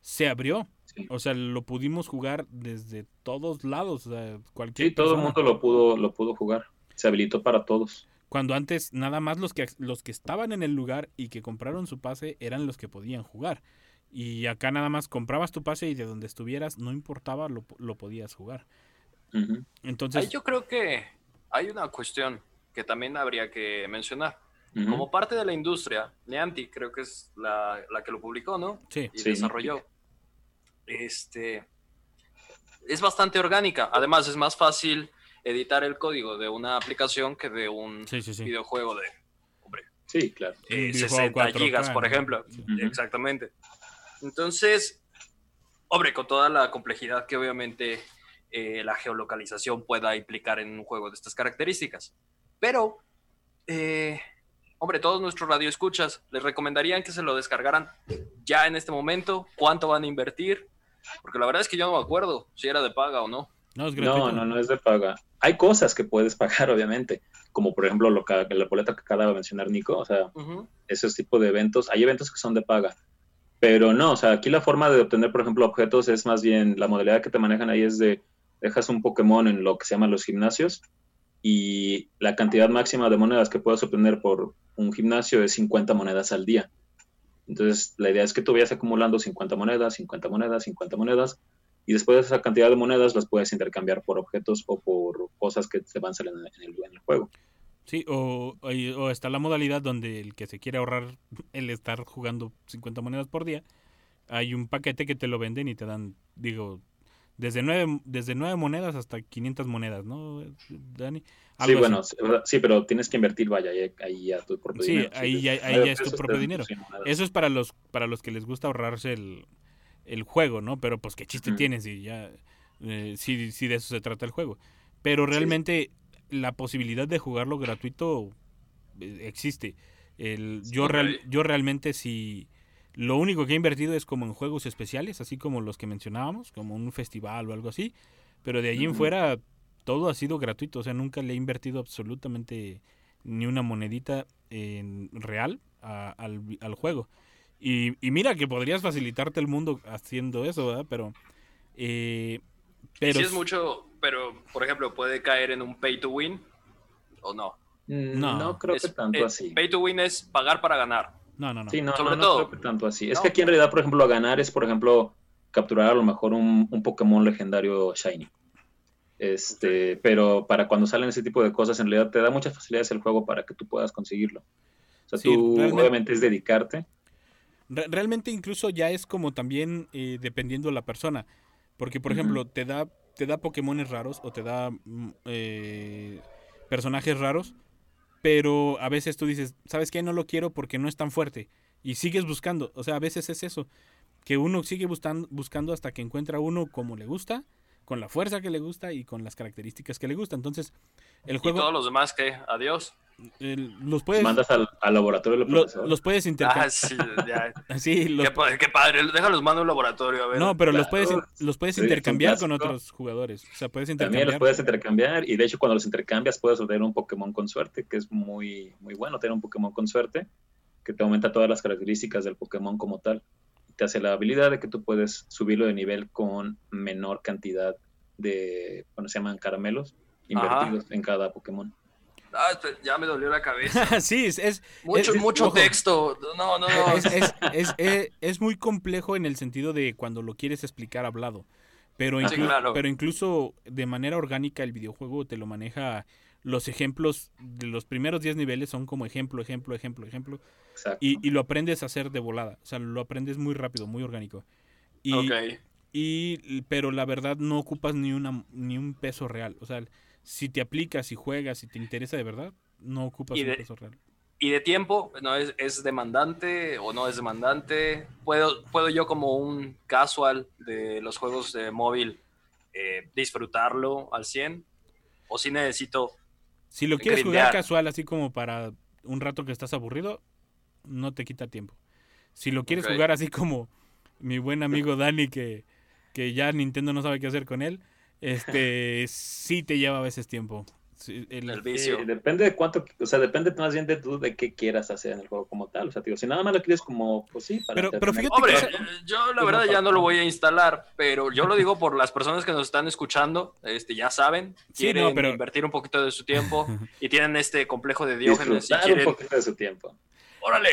se abrió. Sí. O sea, lo pudimos jugar desde todos lados. O sea, cualquier Sí, todo el mundo lo pudo, lo pudo jugar. Se habilitó para todos. Cuando antes nada más los que, los que estaban en el lugar y que compraron su pase eran los que podían jugar. Y acá nada más comprabas tu pase y de donde estuvieras, no importaba, lo, lo podías jugar. Entonces, Ahí yo creo que hay una cuestión que también habría que mencionar. Como parte de la industria, Niantic creo que es la, la que lo publicó, ¿no? sí. Y Sí, desarrolló. Este es bastante orgánica. Además, es más fácil editar el código de una aplicación que de un Sí, sí, sí. videojuego de Sí, claro. Un eh, videojuego 60 4K, gigas, por ejemplo. Exactamente. Entonces, hombre, con toda la complejidad que obviamente eh, la geolocalización pueda implicar en un juego de estas características. Pero, eh, hombre, todos nuestros radioescuchas les recomendarían que se lo descargaran ya en este momento. ¿Cuánto van a invertir? Porque la verdad es que yo no me acuerdo si era de paga o no. No, es. No, no, no es de paga. Hay cosas que puedes pagar, obviamente, como por ejemplo lo que, la boleta que acaba de mencionar Nico, o sea, Ujú. esos tipos de eventos. Hay eventos que son de paga, pero no, o sea, aquí la forma de obtener, por ejemplo, objetos es más bien, la modalidad que te manejan ahí es de, dejas un Pokémon en lo que se llaman los gimnasios y la cantidad máxima de monedas que puedes obtener por un gimnasio es 50 monedas al día. Entonces, la idea es que tú vayas acumulando 50 monedas, 50 monedas, 50 monedas, y después de esa cantidad de monedas las puedes intercambiar por objetos o por cosas que te van saliendo en en el juego. Sí, o- o está la modalidad donde el que se quiere ahorrar [laughs] el estar jugando 50 monedas por día, hay un paquete que te lo venden y te dan, digo, desde nueve, desde nueve monedas hasta 500 monedas, ¿no, Dani? Sí, bueno, así. sí, sí, pero tienes que invertir, vaya, ahí, ahí ya tu propio Sí, dinero. ahí ya- dices, ahí "Nueve ya es tu propio dinero. 100 monedas". Eso es para los para los que les gusta ahorrarse el, el juego, ¿no? Pero pues qué chiste Ujú. tiene si ya eh, si, si de eso se trata el juego. Pero realmente la posibilidad de jugarlo gratuito eh, existe. El, yo, real- yo realmente si lo único que he invertido es como en juegos especiales, así como los que mencionábamos, como un festival o algo así. Pero de allí en fuera todo ha sido gratuito, o sea, nunca le he invertido absolutamente ni una monedita en real a- al, al juego. Y, y mira que podrías facilitarte el mundo haciendo eso, ¿verdad? Pero... eh, pero sí es mucho, pero, por ejemplo, puede caer en un pay to win o no. Mm, No. No, creo Es- que tanto eh, así. Pay to win es pagar para ganar. No, no, no. Sí, no, sobre no, no todo. creo que tanto así. Es que aquí en realidad, por ejemplo, a ganar es, por ejemplo, capturar a lo mejor un, un Pokémon legendario Shiny. Este, pero para cuando salen ese tipo de cosas, en realidad te da muchas facilidades el juego para que tú puedas conseguirlo. O sea, Sí, tú realmente- obviamente es dedicarte. Re- realmente incluso ya es como también eh, dependiendo la persona. Porque, por ejemplo, te da, te da Pokémones raros o te da mm, eh, personajes raros. Pero a veces tú dices, ¿sabes qué? No lo quiero porque no es tan fuerte. Y sigues buscando. O sea, a veces es eso. Que uno sigue buscando, buscando hasta que encuentra uno como le gusta, con la fuerza que le gusta y con las características que le gusta. Entonces, el Y juego todos los demás que, adiós. El- los puedes, Mandas al, al laboratorio del lo- profesor. los puedes Ah, intercambiar. sí, ya. [laughs] sí, los, Qué, qué padre, déjalos mando a un laboratorio a ver. No, pero los puedes, los puedes Sí, intercambiar con otros jugadores. O sea, puedes También los intercambiar. puedes intercambiar y de hecho cuando los intercambias puedes obtener un Pokémon con suerte, que es muy, muy bueno tener un Pokémon con suerte, que te aumenta todas las características del Pokémon como tal. Te hace la habilidad de que tú puedes subirlo de nivel con menor cantidad de, bueno, se llaman caramelos, invertidos en cada Pokémon. Ah, espera, ya me dolió la cabeza. [laughs] sí, es, es, Mucho, es- mucho ojo, texto. No, no, no. [laughs] es, es- es- es- es muy complejo en el sentido de cuando lo quieres explicar hablado. Pero, Sí, inclu- claro. pero incluso de manera orgánica el videojuego te lo maneja. Los ejemplos de los primeros 10 niveles son como ejemplo, ejemplo, ejemplo, ejemplo. Exacto. Y, y lo aprendes a hacer de volada. O sea, lo aprendes muy rápido, muy orgánico. Y, ok. y pero la verdad no ocupas ni una ni un peso real o sea si te aplicas y juegas y te interesa de verdad no ocupas un peso real ¿Y de tiempo? ¿No es, es demandante o no es demandante? ¿Puedo, ¿Puedo yo como un casual de los juegos de móvil eh, disfrutarlo al 100? O si necesito. Si lo quieres jugar casual, así como para un rato que estás aburrido, no te quita tiempo. Si lo quieres jugar así como mi buen amigo [laughs] Dani, que, que ya Nintendo no sabe qué hacer con él, este sí te lleva a veces tiempo. Sí, el- El depende de cuánto, o sea, depende más bien de tú de qué quieras hacer en el juego como tal. O sea, digo, si nada más lo quieres como, pues sí, para Pero- pero fíjate Hombre, que- yo la verdad ya no lo voy a instalar, pero yo lo digo por las personas que nos están escuchando, este, ya saben, Sí, quieren no, pero- invertir un poquito de su tiempo [laughs] y tienen este complejo de [laughs] Diógenes y disfrutar un quieren, poquito de su tiempo. órale,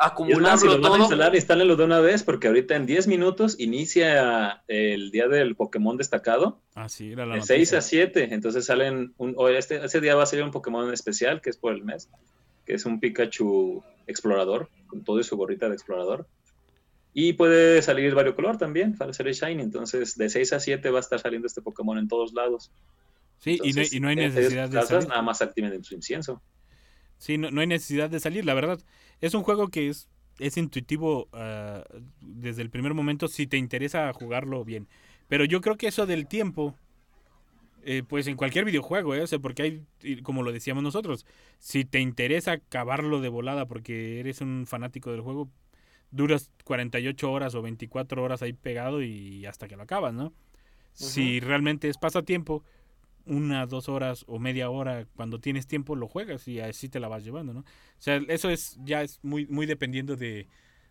Y es más, si acumularlo lo van a todo. instalar, instálenlo de una vez, porque ahorita en 10 minutos inicia el día del Pokémon destacado, Ah, sí, era la de 6 noticia. a 7. Entonces salen, un, o este, ese día va a salir un Pokémon especial, que es por el mes, que es un Pikachu explorador, con todo y su gorrita de explorador. Y puede salir variocolor también, para salir Shiny. Entonces, de 6 a 7 va a estar saliendo este Pokémon en todos lados. Sí, y no, Entonces, y no hay necesidad de casas, salir. Nada más activen su incienso. Sí, no, no hay necesidad de salir, la verdad. Es un juego que es, es intuitivo ah, desde el primer momento si te interesa jugarlo bien. Pero yo creo que eso del tiempo, eh, pues en cualquier videojuego, ¿eh? O sea, porque hay, como lo decíamos nosotros, si te interesa acabarlo de volada porque eres un fanático del juego, duras 48 horas o 24 horas ahí pegado y hasta que lo acabas, ¿no? Si realmente es pasatiempo, una, dos horas o media hora, cuando tienes tiempo, lo juegas y así te la vas llevando, ¿no? O sea, eso es ya es muy, muy dependiendo de,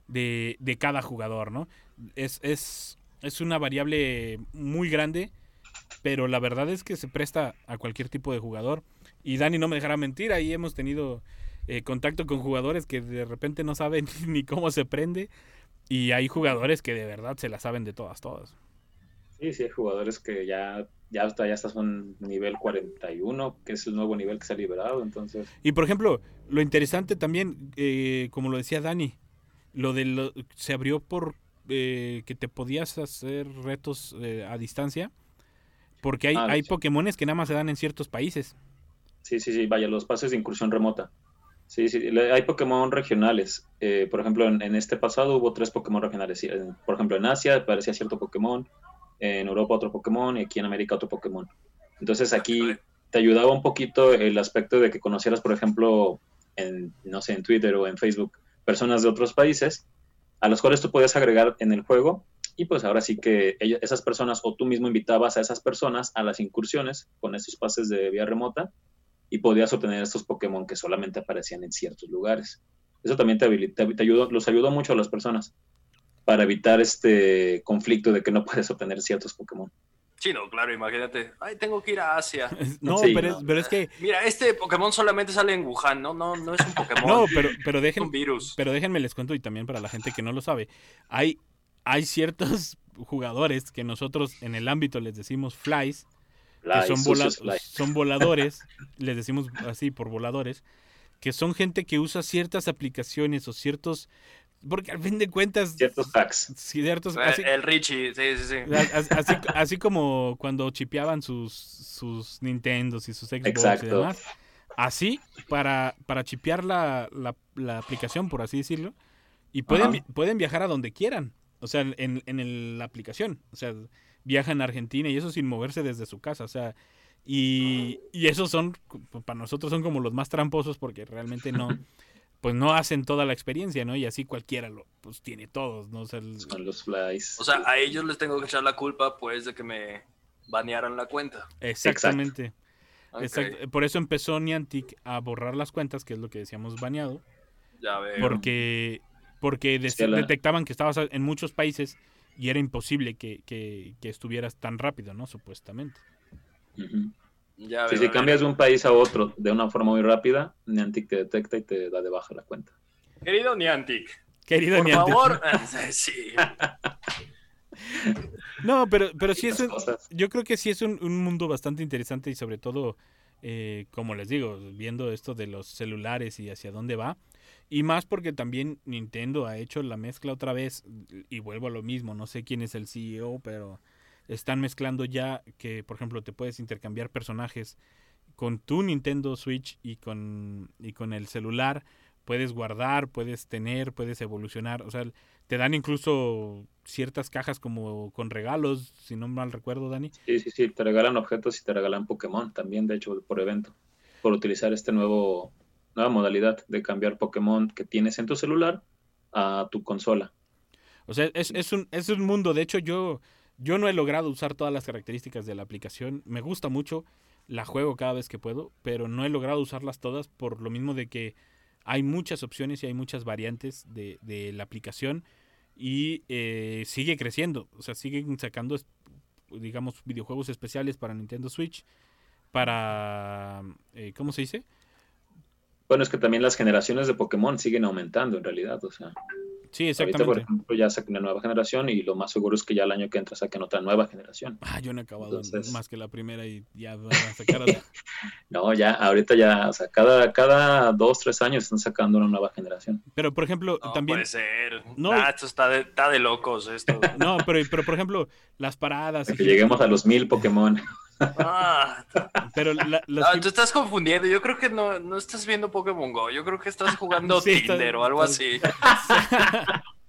de, de cada jugador, ¿no? Es, es, es una variable muy grande, pero la verdad es que se presta a cualquier tipo de jugador. Y Dani no me dejará mentir, ahí hemos tenido eh, contacto con jugadores que de repente no saben [laughs] ni cómo se prende. Y hay jugadores que de verdad se la saben de todas, todas. Sí, sí, hay jugadores que ya, ya, hasta, ya estás en nivel 41, que es el nuevo nivel que se ha liberado, entonces... Y por ejemplo, lo interesante también, eh, como lo decía Dani, lo de lo- se abrió por eh, que te podías hacer retos eh, a distancia, porque hay, Ah, hay sí. Pokémones que nada más se dan en ciertos países. Sí, sí, sí, vaya, los pases de incursión remota. Sí, sí, hay Pokémon regionales. Eh, por ejemplo, en, en este pasado hubo tres Pokémon regionales. En- Por ejemplo, en Asia aparecía cierto Pokémon, en Europa otro Pokémon y aquí en América otro Pokémon. Entonces aquí te ayudaba un poquito el aspecto de que conocieras, por ejemplo, en, no sé, en Twitter o en Facebook, personas de otros países a los cuales tú podías agregar en el juego y pues ahora sí que ella- esas personas o tú mismo invitabas a esas personas a las incursiones con estos pases de vía remota y podías obtener estos Pokémon que solamente aparecían en ciertos lugares. Eso también te, habilita, te ayudó, los ayudó mucho a las personas para evitar este conflicto de que no puedes obtener ciertos Pokémon. Sí, no, claro, imagínate. Ay, tengo que ir a Asia. [laughs] No, Sí, pero, no. Es, pero es que, [laughs] Mira, este Pokémon solamente sale en Wuhan, ¿no? No, no es un [laughs] Pokémon. no, pero, pero es un virus. pero déjenme les cuento y también para la gente que no lo sabe, hay, hay ciertos jugadores que nosotros en el ámbito les decimos flies, que son, vola- sucios fly. son voladores, les decimos así por voladores, que son gente que usa ciertas aplicaciones o ciertos, porque al fin de cuentas, Ciertos hacks. ciertos, Eh, así, El Richie, sí, sí, sí. [laughs] así, así como cuando chipeaban sus, sus Nintendos y sus Xbox y Exacto. demás, así para, para chipear la, la, la aplicación, por así decirlo, y pueden, Ajá. pueden viajar a donde quieran, o sea, en, en el- la aplicación, o sea, viajan a Argentina y eso sin moverse desde su casa, o sea, y, y esos son, para nosotros son como los más tramposos porque realmente no, pues no hacen toda la experiencia, ¿no? Y así cualquiera lo, pues tiene todos, ¿no? O sea, el- Son los flies. O sea, a ellos les tengo que echar la culpa, pues, de que me banearan la cuenta. exactamente. Por eso empezó Niantic a borrar las cuentas, que es lo que decíamos baneado, Ya veo. porque, porque des- Es que la- detectaban que estabas en muchos países y era imposible que, que- que estuvieras tan rápido, ¿no? Supuestamente. Ya Sí, veo, si ver. cambias de un país a otro de una forma muy rápida, Niantic te detecta y te da de baja la cuenta. Querido Niantic, Querido por Niantic. favor. [laughs] [laughs] sí. No, pero, pero sí es un, yo creo que sí es un, un mundo bastante interesante y sobre todo, eh, como les digo, viendo esto de los celulares y hacia dónde va. Y más porque también Nintendo ha hecho la mezcla otra vez y vuelvo a lo mismo, no sé quién es el CEO, pero están mezclando ya que, por ejemplo, te puedes intercambiar personajes con tu Nintendo Switch y con, y con el celular puedes guardar, puedes tener, puedes evolucionar. O sea, te dan incluso ciertas cajas como con regalos, si no mal recuerdo, Dani. Sí, sí, sí, te regalan objetos y te regalan Pokémon también, de hecho, por evento, por utilizar este nuevo nueva modalidad de cambiar Pokémon que tienes en tu celular a tu consola. O sea, es, es, un, es un mundo. De hecho, yo, yo no he logrado usar todas las características de la aplicación. Me gusta mucho, la juego cada vez que puedo, pero no he logrado usarlas todas por lo mismo de que hay muchas opciones y hay muchas variantes de, de la aplicación y eh, sigue creciendo. O sea, siguen sacando, digamos, videojuegos especiales para Nintendo Switch, para, eh, ¿cómo se dice? Bueno, es que también las generaciones de Pokémon siguen aumentando en realidad, o sea. Sí, exactamente. Ahorita, por ejemplo, ya saquen una nueva generación y lo más seguro es que ya el año que entra saquen otra nueva generación. Ah, yo no he acabado Entonces... más que la primera y ya van a sacar otra. [laughs] no, ya, ahorita ya, o sea, cada, cada dos, tres años están sacando una nueva generación. Pero, por ejemplo, no también... puede ser. No, nah, esto está de, está de locos, esto. [laughs] no, pero, pero, por ejemplo, las paradas... Que lleguemos a los mil Pokémon. [laughs] Ah, pero la, no, tú estás confundiendo. Yo creo que no, no estás viendo Pokémon Go. Yo creo que estás [laughs] jugando sí, Tinder está, o algo así. [laughs]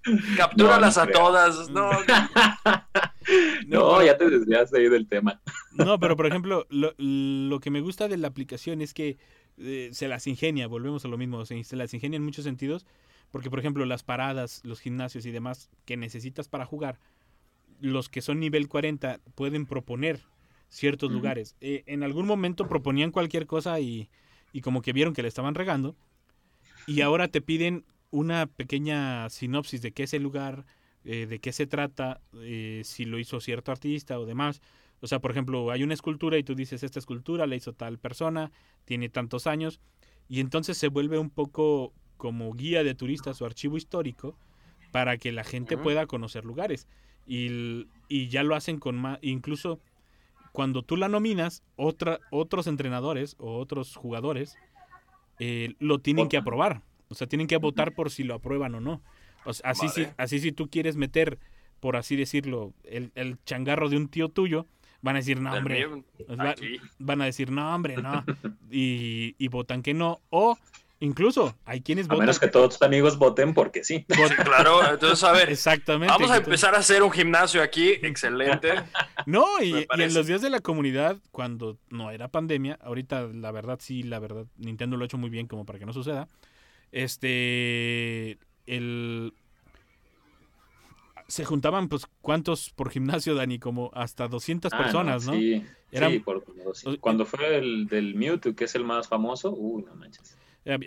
[laughs] Captúralas no, no a todas. No, no, ya te desviaste ahí del tema. No, pero por ejemplo, lo, lo que me gusta de la aplicación es que eh, se las ingenia. Volvemos a lo mismo. Se, se las ingenia en muchos sentidos. Porque, por ejemplo, las paradas, los gimnasios y demás que necesitas para jugar, los que son nivel 40 pueden proponer ciertos uh -huh. lugares. Eh, en algún momento proponían cualquier cosa y, y, como que vieron que le estaban regando. Y ahora te piden una pequeña sinopsis de qué es el lugar, eh, de qué se trata, eh, si lo hizo cierto artista o demás. O sea, por ejemplo, hay una escultura y tú dices, esta escultura la hizo tal persona, tiene tantos años. Y entonces se vuelve un poco como guía de turistas o archivo histórico para que la gente pueda conocer lugares. Y, y ya lo hacen con más, incluso cuando tú la nominas, otra, otros entrenadores o otros jugadores eh, lo tienen que aprobar. O sea, tienen que votar por si lo aprueban o no. O sea, así, si, así si tú quieres meter, por así decirlo, el, el changarro de un tío tuyo, van a decir, no, hombre. Va, van a decir, no, hombre, no. y, y votan que no. O Incluso hay quienes a votan. menos que todos tus amigos voten porque sí. sí. claro, entonces a ver. Exactamente. Vamos a empezar a hacer un gimnasio aquí, excelente. No, y, y, en los días de la comunidad, cuando no era pandemia, ahorita la verdad sí, la verdad, Nintendo lo ha hecho muy bien como para que no suceda. Este, el... Se juntaban, pues, ¿cuántos por gimnasio, Dani? Como hasta 200 ah, personas, ¿no? Sí, Eran... sí por, cuando fue el del Mewtwo, que es el más famoso, uy, no manches.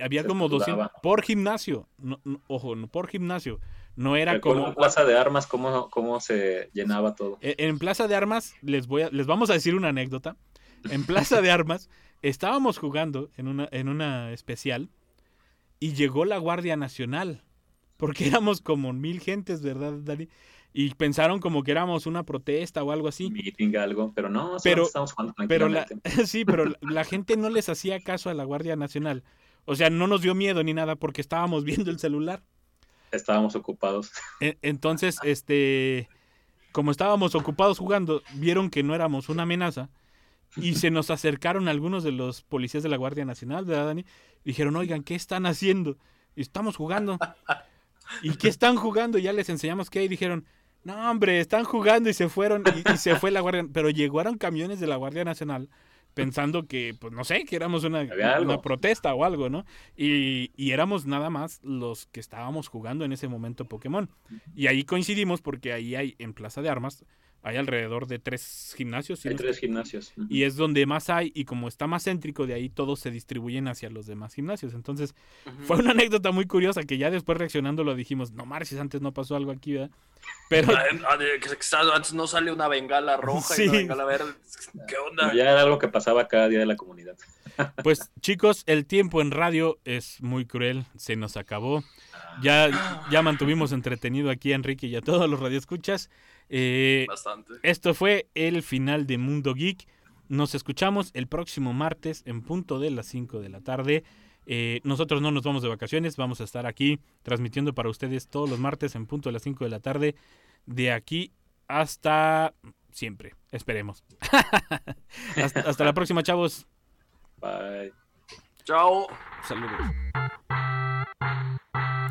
Había como 200 por gimnasio. No, no, ojo, por gimnasio. No era como. En Plaza de Armas, ¿cómo, cómo se llenaba todo? En, en, Plaza de Armas, les, voy a, les vamos a decir una anécdota. En Plaza de Armas, [laughs] estábamos jugando en una, en una especial y llegó la Guardia Nacional. Porque éramos como mil gentes, ¿verdad, Dani? Y pensaron como que éramos una protesta o algo así. Meeting, algo, pero no, pero, estamos jugando pero la, [laughs] Sí, pero la, la [laughs] gente no les hacía caso a la Guardia Nacional. O sea, no nos dio miedo ni nada porque estábamos [laughs] viendo el celular. Estábamos ocupados. Entonces, [laughs] este, como estábamos ocupados jugando, vieron que no éramos una amenaza y se nos acercaron algunos de los policías de la Guardia Nacional, ¿verdad, Dani? Dijeron, oigan, ¿qué están haciendo? Estamos jugando. [laughs] ¿Y qué están jugando? Y ya les enseñamos qué y dijeron, no, hombre, están jugando y se fueron y, y se fue la Guardia. Pero llegaron camiones de la Guardia Nacional pensando que, pues no sé, que éramos una, una protesta o algo, ¿no? Y, y, éramos nada más los que estábamos jugando en ese momento Pokémon. Y ahí coincidimos porque ahí hay, en Plaza de Armas, hay alrededor de tres gimnasios. ¿sí? Hay tres gimnasios. Uh -huh. Y es donde más hay, y como está más céntrico, de ahí todos se distribuyen hacia los demás gimnasios. Entonces, uh -huh. fue una anécdota muy curiosa que ya después reaccionando lo dijimos, no marches, antes no pasó algo aquí, ¿verdad? Pero... [laughs] Antes no sale una bengala roja sí. y una bengala verde. ¿Qué onda? Ya era algo que pasaba cada día de la comunidad. [laughs] Pues chicos, el tiempo en radio es muy cruel, se nos acabó. Ya, ya mantuvimos entretenido aquí a Enrique y a todos los radioescuchas. Eh, Bastante. Esto fue el final de Mundo Geek. Nos escuchamos el próximo martes en punto de las 5 de la tarde. Eh, nosotros no nos vamos de vacaciones, vamos a estar aquí transmitiendo para ustedes todos los martes en punto de las 5 de la tarde. De aquí hasta siempre, esperemos. [laughs] hasta, hasta la próxima, chavos. Bye. Chao. Saludos.